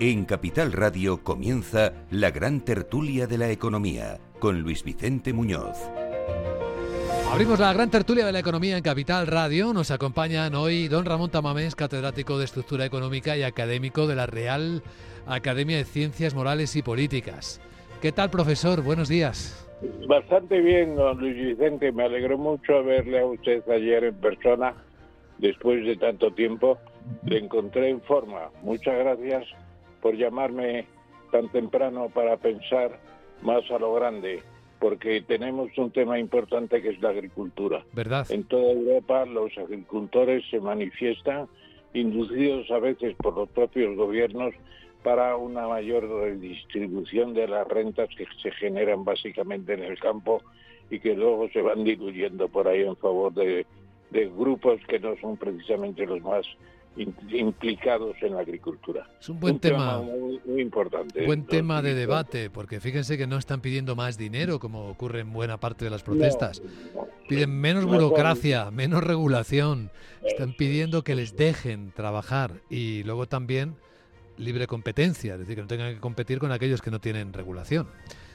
En Capital Radio comienza la gran tertulia de la economía con Luis Vicente Muñoz. Abrimos la gran tertulia de la economía en Capital Radio. Nos acompañan hoy don Ramón Tamamés, catedrático de Estructura Económica y académico de la Real Academia de Ciencias Morales y Políticas. ¿Qué tal, profesor? Buenos días. Bastante bien, don Luis Vicente. Me alegró mucho verle a usted ayer en persona, después de tanto tiempo. Le encontré en forma. Muchas gracias por llamarme tan temprano para pensar más a lo grande, porque tenemos un tema importante que es la agricultura. ¿Verdad? En toda Europa los agricultores se manifiestan, inducidos a veces por los propios gobiernos, para una mayor redistribución de las rentas que se generan básicamente en el campo y que luego se van diluyendo por ahí en favor de, de grupos que no son precisamente los más implicados en la agricultura. Es un buen tema, muy, importante. Buen tema de debate, porque fíjense que no están pidiendo más dinero, como ocurre en buena parte de las protestas. Piden menos burocracia, menos regulación. Están pidiendo que les dejen trabajar y luego también libre competencia, es decir, que no tengan que competir con aquellos que no tienen regulación.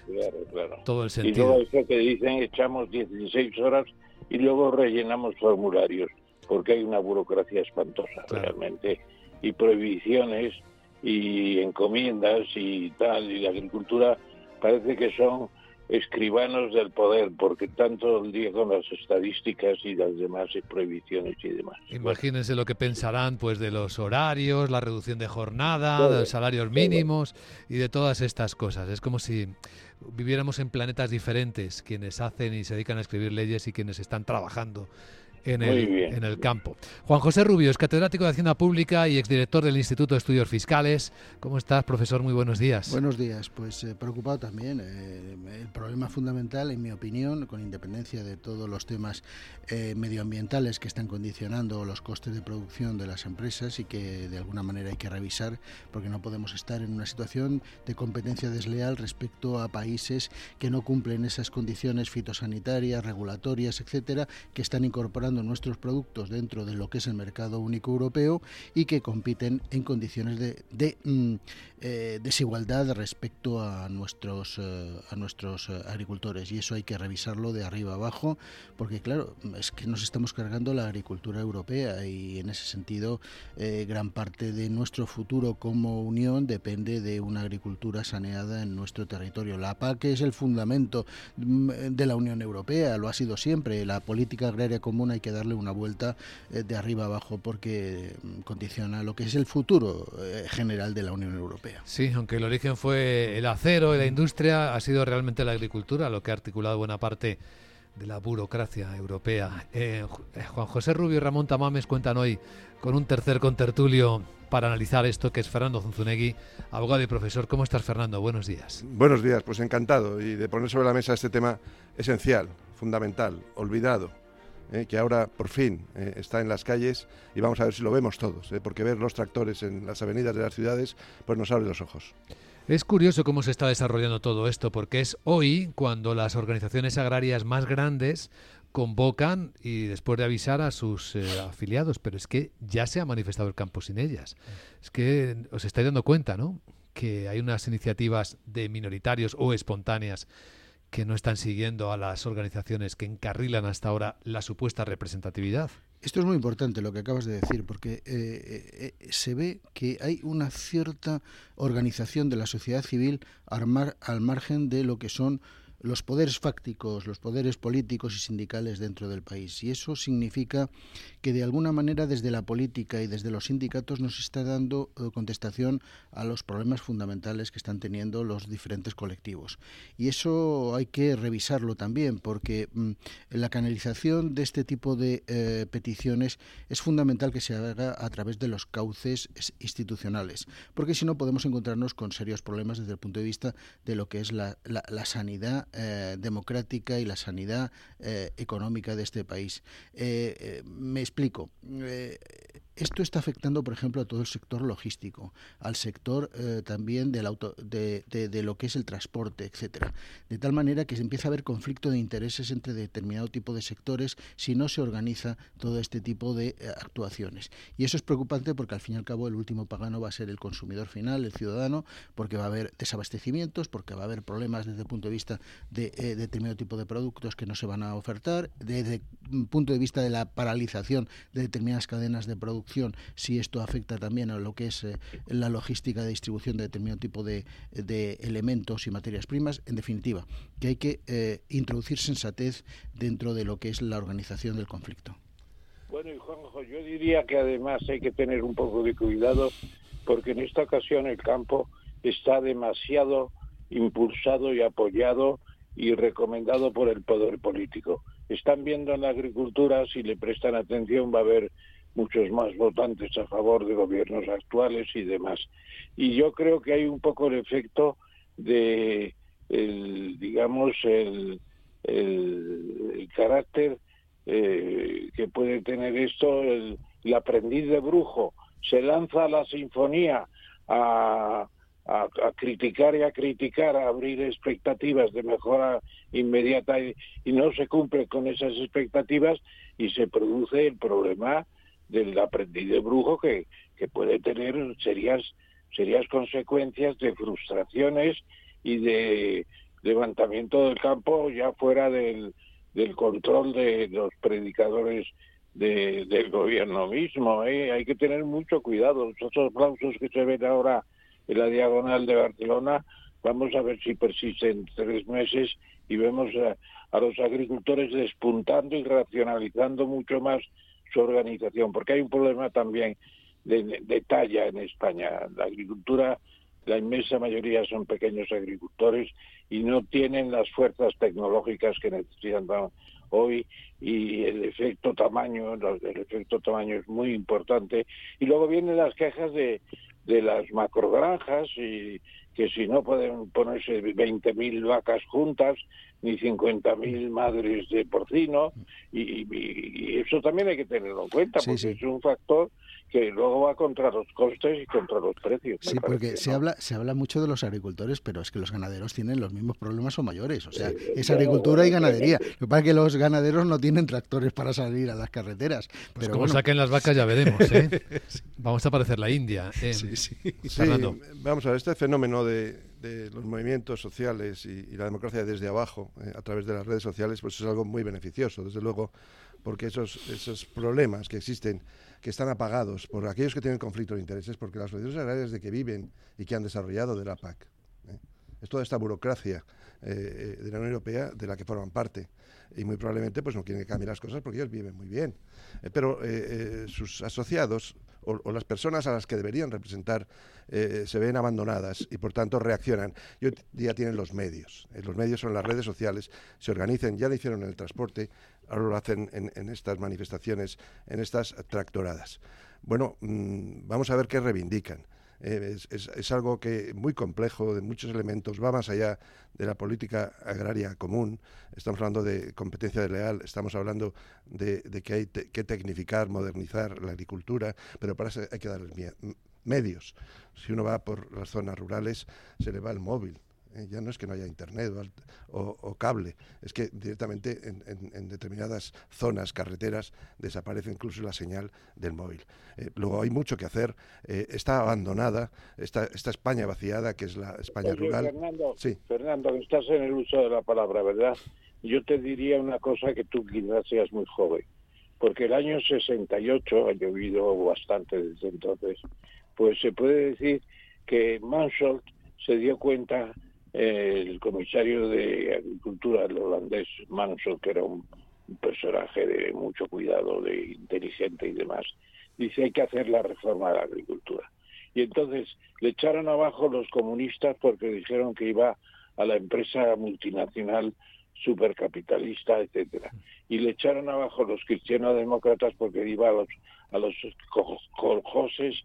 Claro, claro. Todo el sentido. Y luego eso que dicen, echamos 16 horas y luego rellenamos formularios porque hay una burocracia espantosa realmente y prohibiciones y encomiendas y tal y la agricultura parece que son escribanos del poder porque tanto el día con las estadísticas y las demás prohibiciones y demás. Imagínense lo que pensarán pues de los horarios, la reducción de jornada, de los salarios mínimos y de todas estas cosas. Es como si viviéramos en planetas diferentes, quienes hacen y se dedican a escribir leyes y quienes están trabajando en el, en el campo. Juan José Rubio es catedrático de Hacienda Pública y exdirector del Instituto de Estudios Fiscales. ¿Cómo estás, profesor? Muy buenos días. Buenos días. Pues eh, preocupado también. Eh, el problema fundamental, en mi opinión, con independencia de todos los temas eh, medioambientales que están condicionando los costes de producción de las empresas y que de alguna manera hay que revisar, porque no podemos estar en una situación de competencia desleal respecto a países que no cumplen esas condiciones fitosanitarias, regulatorias, etcétera, que están incorporando nuestros productos dentro de lo que es el mercado único europeo y que compiten en condiciones de, mm, eh, desigualdad respecto a nuestros, eh, a nuestros eh, agricultores. Y eso hay que revisarlo de arriba abajo, porque claro, es que nos estamos cargando la agricultura europea y en ese sentido gran parte de nuestro futuro como Unión depende de una agricultura saneada en nuestro territorio. La PAC es el fundamento mm, de la Unión Europea, lo ha sido siempre. La política agraria común hay que darle una vuelta eh, de arriba abajo porque mm, condiciona lo que es el futuro eh, general de la Unión Europea. Sí, aunque el origen fue el acero y la industria, ha sido realmente la agricultura lo que ha articulado buena parte de la burocracia europea. Eh, Juan José Rubio y Ramón Tamames cuentan hoy con un tercer contertulio para analizar esto, que es Fernando Zunzunegui, abogado y profesor. ¿Cómo estás, Fernando? Buenos días. Buenos días, pues encantado y de poner sobre la mesa este tema esencial, fundamental, olvidado, eh, que ahora por fin eh, está en las calles y vamos a ver si lo vemos todos, eh, porque ver los tractores en las avenidas de las ciudades pues nos abre los ojos. Es curioso cómo se está desarrollando todo esto, porque es hoy cuando las organizaciones agrarias más grandes convocan y después de avisar a sus afiliados, pero es que ya se ha manifestado el campo sin ellas. Es que os estáis dando cuenta, ¿no? Que hay unas iniciativas de minoritarios o espontáneas que no están siguiendo a las organizaciones que encarrilan hasta ahora la supuesta representatividad. Esto es muy importante lo que acabas de decir, porque eh, eh, eh, se ve que hay una cierta organización de la sociedad civil al margen de lo que son los poderes fácticos, los poderes políticos y sindicales dentro del país. Y eso significa que de alguna manera desde la política y desde los sindicatos nos está dando eh, contestación a los problemas fundamentales que están teniendo los diferentes colectivos. Y eso hay que revisarlo también, porque mm, la canalización de este tipo de eh, peticiones es fundamental que se haga a través de los cauces institucionales, porque si no podemos encontrarnos con serios problemas desde el punto de vista de lo que es la, la sanidad eh, democrática y la sanidad eh, económica de este país. Eh, me explico. Esto está afectando, por ejemplo, a todo el sector logístico, al sector eh, también del auto, de, lo que es el transporte, etcétera. De tal manera que se empieza a haber conflicto de intereses entre determinado tipo de sectores si no se organiza todo este tipo de eh, actuaciones. Y eso es preocupante porque al fin y al cabo el último pagano va a ser el consumidor final, el ciudadano, porque va a haber desabastecimientos, porque va a haber problemas desde el punto de vista de eh, determinado tipo de productos que no se van a ofertar, desde el punto de vista de la paralización de determinadas cadenas de si esto afecta también a lo que es eh, la logística de distribución de determinado tipo de, elementos y materias primas. En definitiva, que hay que eh, introducir sensatez dentro de lo que es la organización del conflicto. Bueno, y Juanjo, yo diría que además hay que tener un poco de cuidado porque en esta ocasión el campo está demasiado impulsado y apoyado y recomendado por el poder político. Están viendo en la agricultura, si le prestan atención, va a haber muchos más votantes a favor de gobiernos actuales y demás. Y yo creo que hay un poco el efecto de, el, digamos, el, carácter eh, que puede tener esto, el, aprendiz de brujo se lanza a la sinfonía a, a, criticar y a criticar, a abrir expectativas de mejora inmediata y, no se cumple con esas expectativas y se produce el problema del aprendiz de brujo que, que puede tener serias, serias consecuencias de frustraciones y de levantamiento del campo ya fuera del, del control de los predicadores de, del gobierno mismo. ¿eh? Hay que tener mucho cuidado. Los otros aplausos que se ven ahora en la diagonal de Barcelona, vamos a ver si persisten tres meses y vemos a, a los agricultores despuntando y racionalizando mucho más su organización, porque hay un problema también de, talla en España. La agricultura, la inmensa mayoría son pequeños agricultores y no tienen las fuerzas tecnológicas que necesitan hoy y el efecto tamaño, el efecto tamaño es muy importante. Y luego vienen las quejas de, de las macrogranjas y que si no pueden ponerse 20.000 vacas juntas ni 50.000 madres de porcino y, eso también hay que tenerlo en cuenta porque es un factor que luego va contra los costes y contra los precios. Sí, porque se habla se habla mucho de los agricultores, pero es que los ganaderos tienen los mismos problemas o mayores. O sea, es agricultura y ganadería. Lo que pasa es que los ganaderos no tienen tractores para salir a las carreteras. Pues como saquen las vacas ya veremos. ¿eh? Vamos a parecer la India. Eh, sí, sí. vamos a ver, este fenómeno de, los movimientos sociales y, la democracia desde abajo, eh, a través de las redes sociales, pues es algo muy beneficioso, desde luego, porque esos, esos problemas que existen que están apagados por aquellos que tienen conflicto de intereses, porque las organizaciones agrarias de que viven y que han desarrollado de la PAC. ¿eh? Es toda esta burocracia eh, de la Unión Europea de la que forman parte. Y muy probablemente pues no quieren que las cosas porque ellos viven muy bien. Eh, pero sus asociados o, las personas a las que deberían representar se ven abandonadas y por tanto reaccionan. Y hoy día tienen los medios. los medios son las redes sociales, se organizan, ya lo hicieron en el transporte, ahora lo hacen en, estas manifestaciones, en estas tractoradas. Bueno, mm, vamos a ver qué reivindican. Eh, es, algo que muy complejo, de muchos elementos, va más allá de la política agraria común. Estamos hablando de competencia desleal, estamos hablando de, que hay que tecnificar, modernizar la agricultura, pero para eso hay que darles medios. Si uno va por las zonas rurales, se le va el móvil, eh, ya no es que no haya internet o, cable, es que directamente en, determinadas zonas, carreteras, desaparece incluso la señal del móvil. Eh, luego hay mucho que hacer, eh, está abandonada, esta, esta España vaciada, que es la España rural. Fernando, sí. Fernando, estás en el uso de la palabra, ¿verdad? Yo te diría una cosa que tú quizás seas muy joven, porque el año 68 ha llovido bastante desde entonces, pues se puede decir que Mansholt se dio cuenta el comisario de Agricultura, el holandés Manso, que era un, personaje de mucho cuidado, de inteligente y demás, dice hay que hacer la reforma de la agricultura. Y entonces le echaron abajo los comunistas porque dijeron que iba a la empresa multinacional supercapitalista, etcétera. Y le echaron abajo los cristianos-demócratas porque iba a los a los coljoses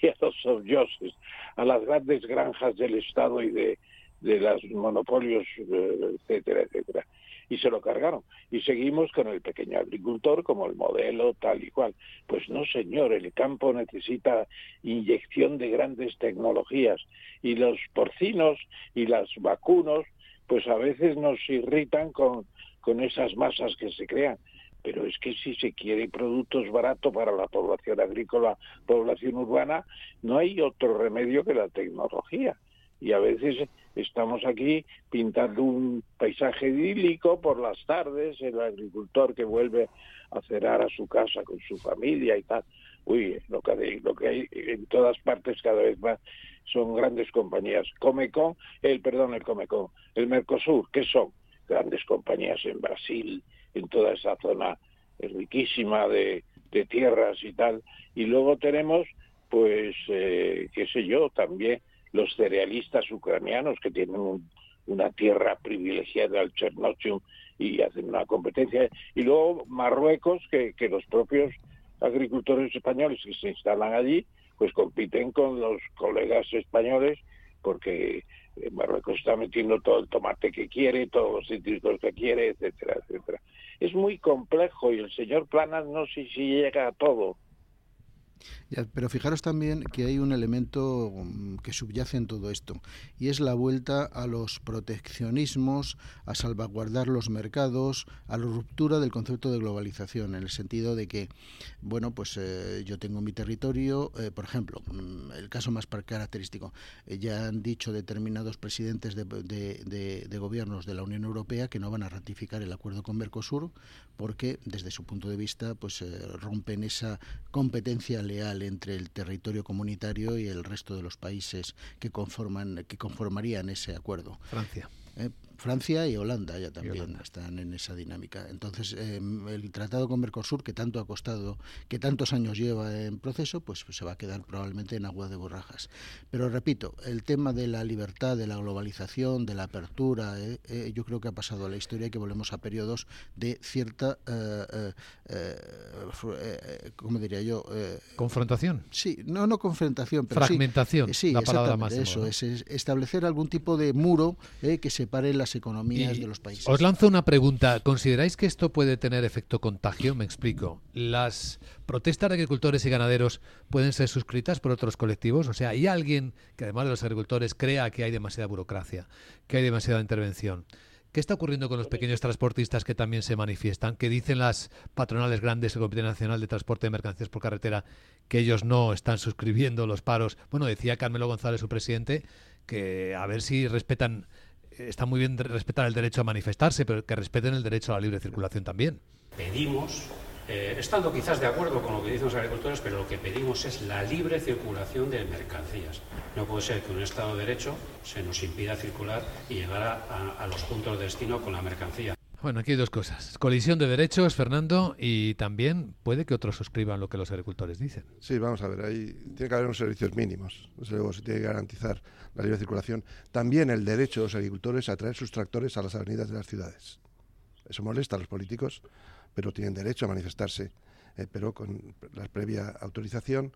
y a los sobyoses, a las grandes granjas del Estado y de de los monopolios, eh, etcétera, etcétera. Y se lo cargaron. Y seguimos con el pequeño agricultor como el modelo tal y cual. Pues no, señor, el campo necesita inyección de grandes tecnologías. Y los porcinos y los vacunos, pues a veces nos irritan con, con esas masas que se crean pero es que si se quiere productos baratos para la población agrícola, población urbana, no hay otro remedio que la tecnología. Y a veces estamos aquí pintando un paisaje idílico por las tardes, el agricultor que vuelve a cenar a su casa con su familia y tal. Uy, lo que, hay, lo que hay en todas partes cada vez más son grandes compañías. Comecon, el perdón, el Comecon, el Mercosur, ¿qué son? Grandes compañías en Brasil, en toda esa zona riquísima de, tierras y tal. Y luego tenemos, pues, eh, qué sé yo, también los cerealistas ucranianos que tienen una tierra privilegiada al Chernobyl y hacen una competencia. Y luego Marruecos, que, que los propios agricultores españoles que se instalan allí, pues compiten con los colegas españoles porque Marruecos está metiendo todo el tomate que quiere, todos los cítricos que quiere, etcétera, etcétera. Es muy complejo y el señor Planas no sé si llega a todo pero fijaros también que hay un elemento mm, que subyace en todo esto y es la vuelta a los proteccionismos, a salvaguardar los mercados, a la ruptura del concepto de globalización, en el sentido de que, bueno, pues eh, yo tengo mi territorio, eh, por ejemplo, mm, el caso más característico, eh, ya han dicho determinados presidentes de, de gobiernos de la Unión Europea que no van a ratificar el acuerdo con Mercosur porque desde su punto de vista pues rompen esa competencia leal entre el territorio comunitario y el resto de los países que conforman que conformarían ese acuerdo. Francia. Eh, Francia y Holanda ya también están en esa dinámica. Entonces, em, el tratado con Mercosur, que tanto ha costado, que tantos años lleva en proceso, pues, se va a quedar probablemente en agua de borrajas. Pero repito, el tema de la libertad, de la globalización, de la apertura, eh, eh, yo creo que ha pasado a la historia y que volvemos a periodos de cierta, eh, ¿cómo diría yo? confrontación. Sí, no, no confrontación, pero fragmentación. Sí, la palabra más. Eso es, establecer algún tipo de muro que separe economías de los países. Os lanzo una pregunta. ¿Consideráis que esto puede tener efecto contagio? Me explico. ¿Las protestas de agricultores y ganaderos pueden ser suscritas por otros colectivos? O sea, ¿hay alguien que además de los agricultores crea que hay demasiada burocracia, que hay demasiada intervención? ¿Qué está ocurriendo con los pequeños transportistas que también se manifiestan? Que dicen las patronales grandes, el Comité Nacional de Transporte de Mercancías por Carretera, que ellos no están suscribiendo los paros. Bueno, decía Carmelo González, su presidente, que a ver si respetan está muy bien respetar el derecho a manifestarse, pero que respeten el derecho a la libre circulación también. Pedimos, eh, estando quizás de acuerdo con lo que dicen los agricultores, pero lo que pedimos es la libre circulación de mercancías. No puede ser que un Estado de Derecho se nos impida circular y llegar a, a los puntos de destino con la mercancía. Bueno, aquí hay dos cosas. Colisión de derechos, Fernando, y también puede que otros suscriban lo que los agricultores dicen. Sí, vamos a ver, ahí tiene que haber unos servicios mínimos. luego se tiene que garantizar la libre circulación. También el derecho de los agricultores a traer sus tractores a las avenidas de las ciudades. Eso molesta a los políticos, pero tienen derecho a manifestarse eh, pero con la previa autorización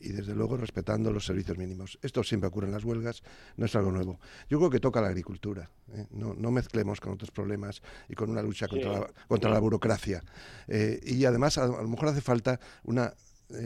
y desde luego respetando los servicios mínimos. Esto siempre ocurre en las huelgas, no es algo nuevo. Yo creo que toca la agricultura, ¿eh? no, no, mezclemos con otros problemas y con una lucha contra, la, contra la burocracia. Eh, y además a, lo mejor hace falta una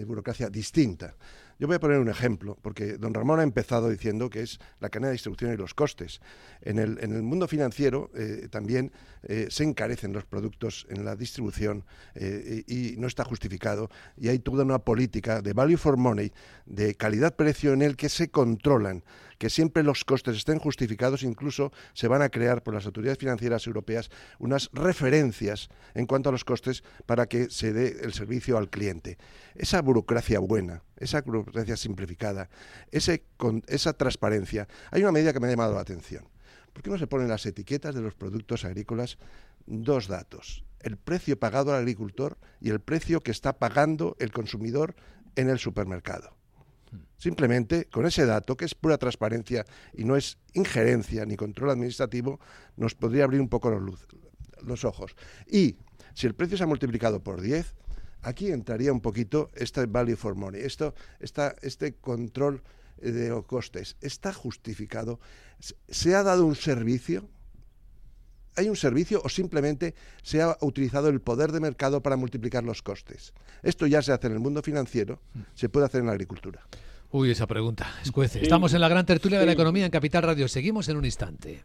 burocracia distinta. Yo voy a poner un ejemplo, porque don Ramón ha empezado diciendo que es la cadena de distribución y los costes. En el, mundo financiero eh, también eh, se encarecen los productos en la distribución eh, y, no está justificado. Y hay toda una política de value for money, de calidad-precio en el que se controlan que siempre los costes estén justificados, incluso se van a crear por las autoridades financieras europeas unas referencias en cuanto a los costes para que se dé el servicio al cliente. Esa burocracia buena, esa burocracia simplificada, ese, con, esa transparencia, hay una medida que me ha llamado la atención. ¿Por qué no se ponen las etiquetas de los productos agrícolas dos datos? El precio pagado al agricultor y el precio que está pagando el consumidor en el supermercado. Simplemente con ese dato, que es pura transparencia y no es injerencia ni control administrativo, nos podría abrir un poco los, los ojos. Y si el precio se ha multiplicado por 10, aquí entraría un poquito este value for money, esto, esta, este control de los costes, ¿está justificado? ¿Se ha dado un servicio? ¿Hay un servicio o simplemente se ha utilizado el poder de mercado para multiplicar los costes? Esto ya se hace en el mundo financiero, se puede hacer en la agricultura. Uy, esa pregunta, escuece. Estamos en la gran tertulia de la economía en Capital Radio. Seguimos en un instante.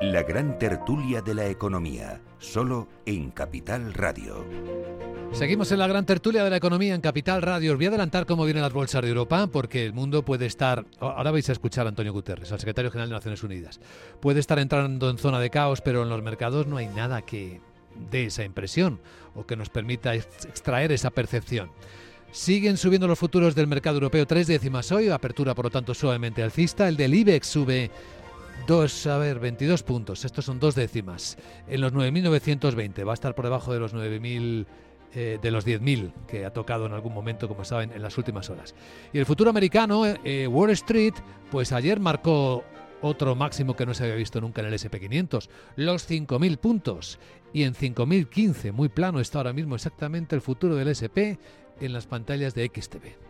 La gran tertulia de la economía, solo en Capital Radio. Seguimos en la gran tertulia de la economía en Capital Radio. Os voy a adelantar cómo vienen las bolsas de Europa, porque el mundo puede estar. Ahora vais a escuchar a Antonio Guterres, al secretario general de Naciones Unidas. Puede estar entrando en zona de caos, pero en los mercados no hay nada que dé esa impresión o que nos permita extraer esa percepción. Siguen subiendo los futuros del mercado europeo tres décimas hoy, apertura por lo tanto suavemente alcista. El del IBEX sube Dos, a ver, 22 puntos. Estos son dos décimas. En los 9.920. Va a estar por debajo de los 9.000. Eh, de los 10.000 que ha tocado en algún momento, como saben, en las últimas horas. Y el futuro americano, eh, Wall Street, pues ayer marcó otro máximo que no se había visto nunca en el SP500, los 5.000 puntos. Y en 5.015, muy plano está ahora mismo exactamente el futuro del SP en las pantallas de XTV.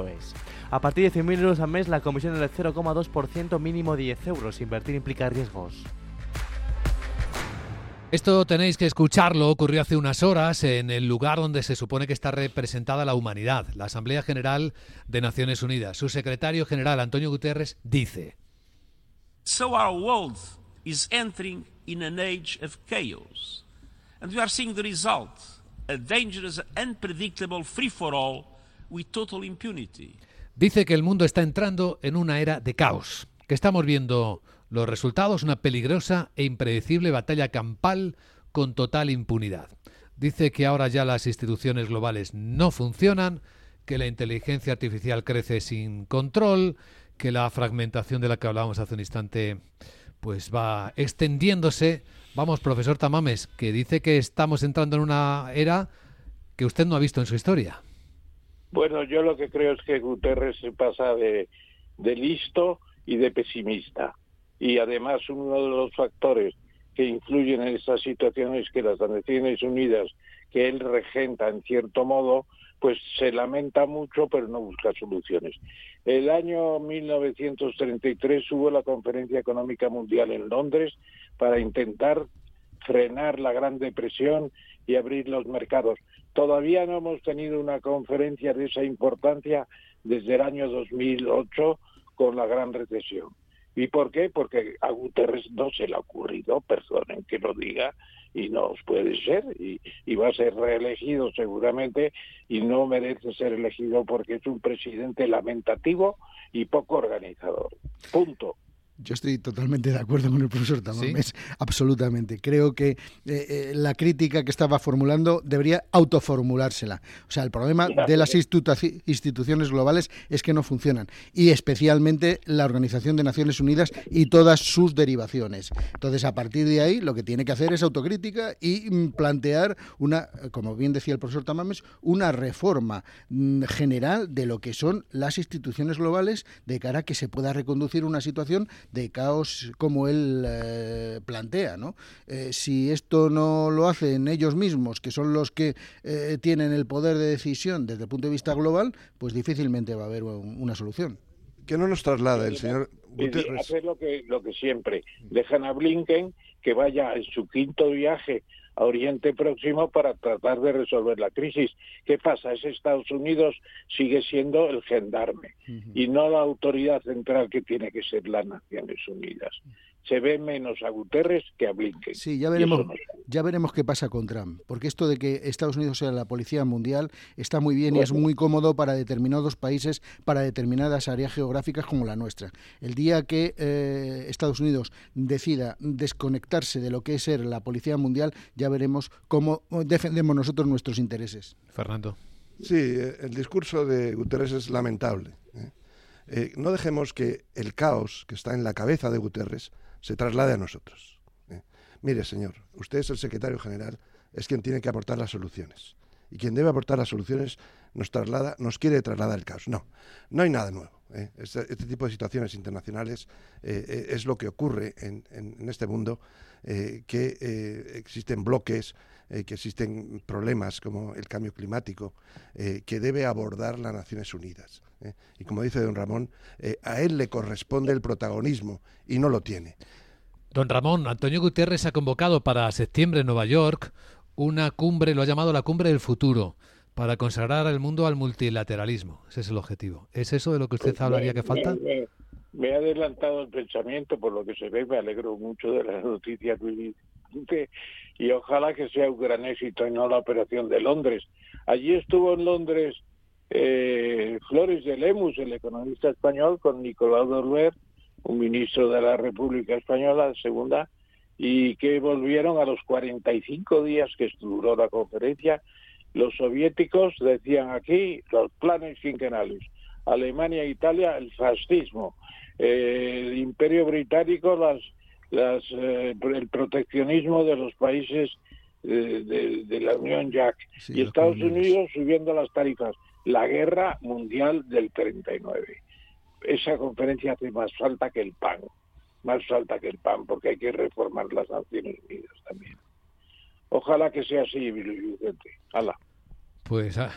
es. A partir de 100.000 euros al mes, la comisión es del 0,2%, mínimo 10 euros. Invertir implica riesgos. Esto tenéis que escucharlo, ocurrió hace unas horas en el lugar donde se supone que está representada la humanidad, la Asamblea General de Naciones Unidas. Su secretario general, Antonio Guterres, dice: So our world is entering in an age of chaos. And we are seeing the result, a dangerous, unpredictable free for all Dice que el mundo está entrando en una era de caos, que estamos viendo los resultados, una peligrosa e impredecible batalla campal con total impunidad. Dice que ahora ya las instituciones globales no funcionan, que la inteligencia artificial crece sin control, que la fragmentación de la que hablábamos hace un instante pues va extendiéndose. Vamos, profesor Tamames, que dice que estamos entrando en una era que usted no ha visto en su historia. Bueno, yo lo que creo es que Guterres se pasa de, listo y de pesimista. Y además uno de los factores que influyen en esta situación es que las Naciones Unidas, que él regenta en cierto modo, pues se lamenta mucho pero no busca soluciones. El año 1933 hubo la Conferencia Económica Mundial en Londres para intentar frenar la Gran Depresión y abrir los mercados. Todavía no hemos tenido una conferencia de esa importancia desde el año 2008 con la gran recesión. ¿Y por qué? Porque a Guterres no se le ha ocurrido, perdonen que lo diga, y no puede ser, y, y, va a ser reelegido seguramente, y no merece ser elegido porque es un presidente lamentativo y poco organizador. Punto. Yo estoy totalmente de acuerdo con el profesor Tamames, absolutamente. Creo que eh, eh, la crítica que estaba formulando debería autoformulársela. O sea, el problema de las instituciones globales es que no funcionan, y especialmente la Organización de Naciones Unidas y todas sus derivaciones. Entonces, a partir de ahí, lo que tiene que hacer es autocrítica y mm, plantear una, como bien decía el profesor Tamames, una reforma mm, general de lo que son las instituciones globales de cara a que se pueda reconducir una situación de caos como él eh, plantea. ¿no? Eh, si esto no lo hacen ellos mismos, que son los que eh, tienen el poder de decisión desde el punto de vista global, pues difícilmente va a haber una solución. Que no nos traslada el señor Hacer lo que, lo que siempre. Dejan a Blinken que vaya en su quinto viaje a Oriente Próximo para tratar de resolver la crisis. ¿Qué pasa? Es Estados Unidos sigue siendo el gendarme y no la autoridad central que tiene que ser las Naciones Unidas se ve menos a Guterres que a Blinken. Sí, ya veremos, ya veremos qué pasa con Trump, porque esto de que Estados Unidos sea la policía mundial está muy bien y es muy cómodo para determinados países, para determinadas áreas geográficas como la nuestra. El día que eh, Estados Unidos decida desconectarse de lo que es ser la policía mundial, ya veremos cómo defendemos nosotros nuestros intereses. Fernando. Sí, eh, el discurso de Guterres es lamentable. ¿eh? no dejemos que el caos que está en la cabeza de Guterres se traslade a nosotros. ¿eh? Mire, señor, usted es el secretario general, es quien tiene que aportar las soluciones. Y quien debe aportar las soluciones nos traslada, nos quiere trasladar el caos. No, no hay nada nuevo. ¿eh? Este, este, tipo de situaciones internacionales eh, es lo que ocurre en, en este mundo, que existen bloques, que existen problemas como el cambio climático, que debe abordar las Naciones Unidas. ¿Eh? Y como dice don Ramón, eh, a él le corresponde el protagonismo y no lo tiene. Don Ramón, Antonio Guterres ha convocado para septiembre en Nueva York una cumbre, lo ha llamado la cumbre del futuro, para consagrar al mundo al multilateralismo. Ese es el objetivo. ¿Es eso de lo que usted pues hablaría que falta? Me, ha adelantado el pensamiento, por lo que se ve, me alegro mucho de las noticias y ojalá que sea un gran éxito y no la operación de Londres. Allí estuvo en Londres eh, Flores de Lemus, el economista español, con Nicolás Dorber, un ministro de la República Española, segunda, y que volvieron a los 45 días que duró la conferencia. Los soviéticos decían aquí los planes quinquenales. Alemania e Italia, el fascismo. Eh, el Imperio Británico, las, las, eh, el proteccionismo de los países eh, de, la Unión Jack. y Estados Unidos subiendo las tarifas la guerra mundial del 39. Esa conferencia hace más falta que el pan, más falta que el pan, porque hay que reformar las Naciones Unidas también. Ojalá que sea así, Vicente. Hala. Pues ah,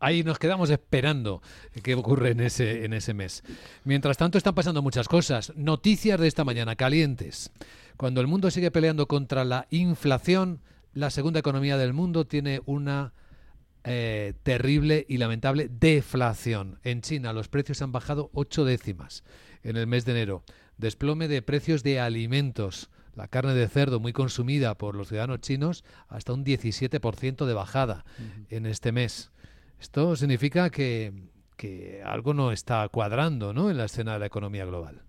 ahí nos quedamos esperando qué ocurre en ese, en ese mes. Mientras tanto están pasando muchas cosas. Noticias de esta mañana calientes. Cuando el mundo sigue peleando contra la inflación, la segunda economía del mundo tiene una eh, terrible y lamentable deflación. En China los precios han bajado ocho décimas en el mes de enero. Desplome de precios de alimentos. La carne de cerdo muy consumida por los ciudadanos chinos hasta un 17% de bajada en este mes. Esto significa que, que algo no está cuadrando ¿no? en la escena de la economía global.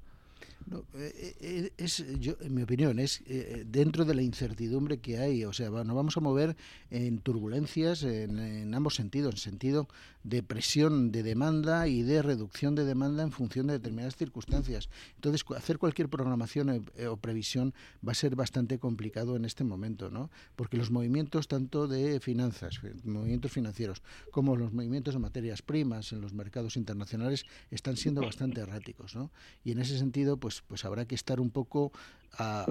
No, eh, eh, es, yo, en mi opinión, es eh, dentro de la incertidumbre que hay. O sea, nos vamos a mover en turbulencias en, en, ambos sentidos, en sentido de presión de demanda y de reducción de demanda en función de determinadas circunstancias. Entonces, hacer cualquier programación o previsión va a ser bastante complicado en este momento, ¿no? Porque los movimientos tanto de finanzas, movimientos financieros, como los movimientos de materias primas en los mercados internacionales están siendo bastante erráticos, ¿no? Y en ese sentido, pues pues, pues, habrá que estar un poco a,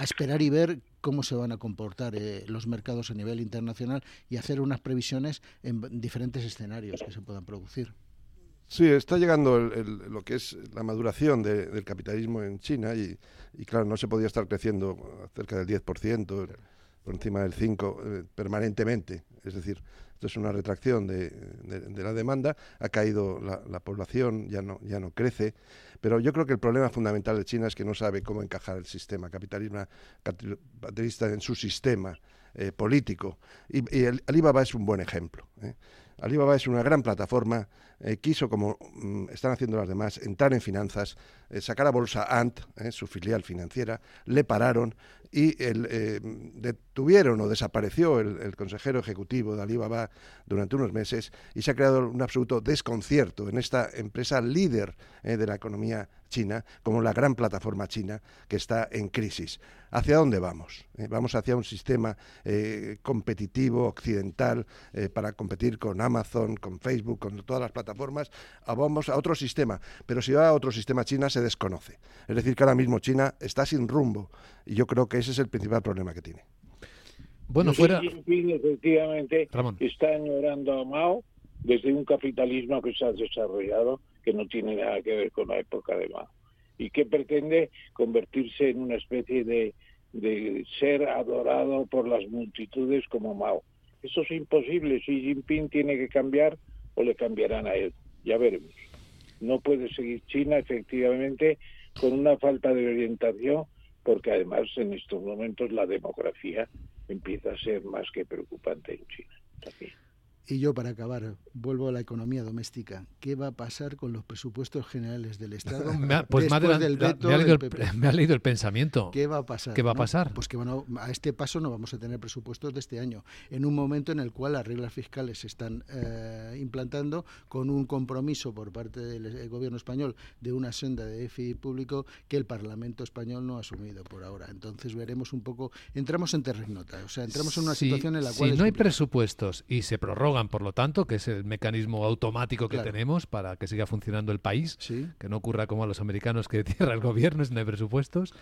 esperar y ver cómo se van a comportar eh, los mercados a nivel internacional y hacer unas previsiones en diferentes escenarios que se puedan producir. Sí, está llegando lo que es la maduración del capitalismo en China y, claro, no se podía estar creciendo cerca del 10%, por encima del 5% eh, permanentemente. Es decir, esto es una retracción de, la demanda, ha caído la, la, población, ya no, ya no crece. Pero yo creo que el problema fundamental de China es que no sabe cómo encajar el sistema capitalista, capitalista en su sistema eh, político. Y, el, Alibaba es un buen ejemplo. ¿eh? Alibaba es una gran plataforma, quiso, como mm, están haciendo las demás, entrar en finanzas, sacar a bolsa Ant, su filial financiera, le pararon y el, detuvieron o desapareció el, consejero ejecutivo de Alibaba durante unos meses y se ha creado un absoluto desconcierto en esta empresa líder de la economía China como la gran plataforma china que está en crisis. ¿Hacia dónde vamos? Eh, vamos hacia un sistema eh, competitivo occidental eh, para competir con Amazon, con Facebook, con todas las plataformas, o vamos a otro sistema. Pero si va a otro sistema, China se desconoce. Es decir, que ahora mismo China está sin rumbo y yo creo que ese es el principal problema que tiene. Bueno, fuera. efectivamente está ignorando a Mao desde un capitalismo que se ha desarrollado que no tiene nada que ver con la época de Mao. y que pretende convertirse en una especie de, de ser adorado por las multitudes como Mao. Eso es imposible. Xi Jinping tiene que cambiar o le cambiarán a él. Ya veremos. No puede seguir China, efectivamente, con una falta de orientación, porque además en estos momentos la demografía empieza a ser más que preocupante en China. También. Y yo, para acabar, vuelvo a la economía doméstica. ¿Qué va a pasar con los presupuestos generales del Estado? me ha, pues me, del veto me, ha leído el, me, ha leído el, pensamiento. ¿Qué va a pasar? ¿Qué va a pasar? Pues que bueno, a este paso no vamos a tener presupuestos de este año, en un momento en el cual las reglas fiscales se están eh, implantando con un compromiso por parte del gobierno español de una senda de déficit público que el Parlamento español no ha asumido por ahora. Entonces veremos un poco, entramos en terrenota, o sea, entramos en una si, situación en la cual... Si no hay presupuestos y se prorrogan por lo tanto, que es el mecanismo automático que Claro. tenemos para que siga funcionando el país, Sí. que no ocurra como a los americanos que cierra el gobierno si no hay presupuestos.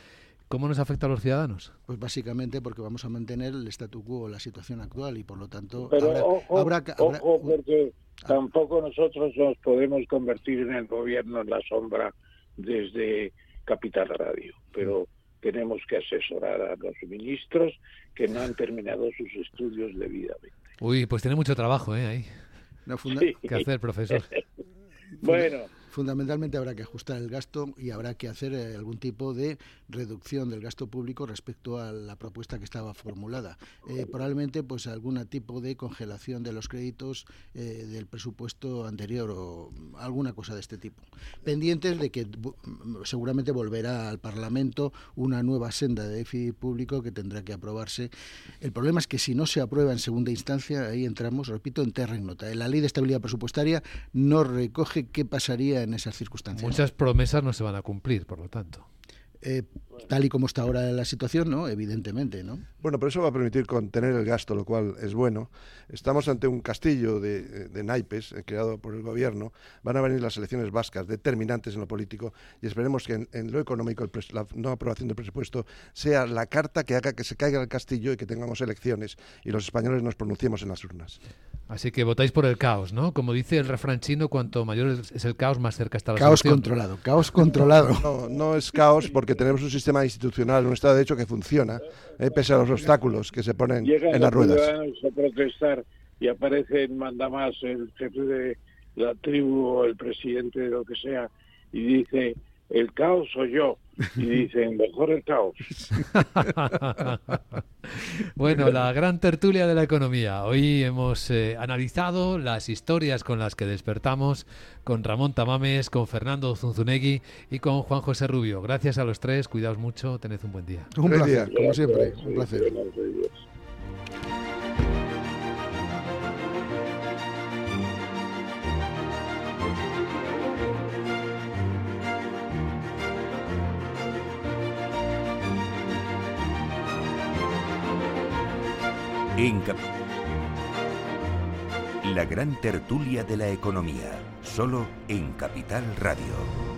¿Cómo nos afecta a los ciudadanos? Pues básicamente porque vamos a mantener el statu quo, la situación actual y por lo tanto Pero habrá, ojo, habrá que- habrá- ojo, porque tampoco nosotros nos podemos convertir en el gobierno en la sombra desde Capital Radio, pero tenemos que asesorar a los ministros que no han terminado sus estudios debidamente. Uy, pues tiene mucho trabajo ¿eh? ahí no, funda- Sí. que hacer, profesor. Bueno, Fundamentalmente habrá que ajustar el gasto y habrá que hacer eh, algún tipo de reducción del gasto público respecto a la propuesta que estaba formulada. Eh, probablemente pues algún tipo de congelación de los créditos eh, del presupuesto anterior o alguna cosa de este tipo. Pendientes de que bu- seguramente volverá al Parlamento una nueva senda de déficit público que tendrá que aprobarse. El problema es que si no se aprueba en segunda instancia, ahí entramos, repito, en terra ignota. La ley de estabilidad presupuestaria no recoge qué pasaría en esas circunstancias. Muchas promesas no se van a cumplir, por lo tanto. Eh, tal y como está ahora la situación, ¿no? Evidentemente, ¿no? Bueno, pero eso va a permitir contener el gasto, lo cual es bueno. Estamos ante un castillo de, de naipes eh, creado por el gobierno. Van a venir las elecciones vascas determinantes en lo político y esperemos que en, en lo económico el pres- la no aprobación del presupuesto sea la carta que haga que se caiga el castillo y que tengamos elecciones y los españoles nos pronunciemos en las urnas. Así que votáis por el caos, ¿no? Como dice el refrán chino, cuanto mayor es el caos, más cerca está la Caos solución. controlado, caos controlado. No, no es caos porque tenemos un sistema institucional, un Estado de Derecho que funciona, eh, pese a los obstáculos que se ponen llegan en las ruedas. a protestar y aparece en Mandamás el jefe de la tribu o el presidente de lo que sea y dice, el caos soy yo. Y dicen, mejor el caos. bueno, la gran tertulia de la economía. Hoy hemos eh, analizado las historias con las que despertamos con Ramón Tamames, con Fernando Zunzunegui y con Juan José Rubio. Gracias a los tres, cuidaos mucho, tened un buen día. Un placer, día. como siempre, un placer. La gran tertulia de la economía, solo en Capital Radio.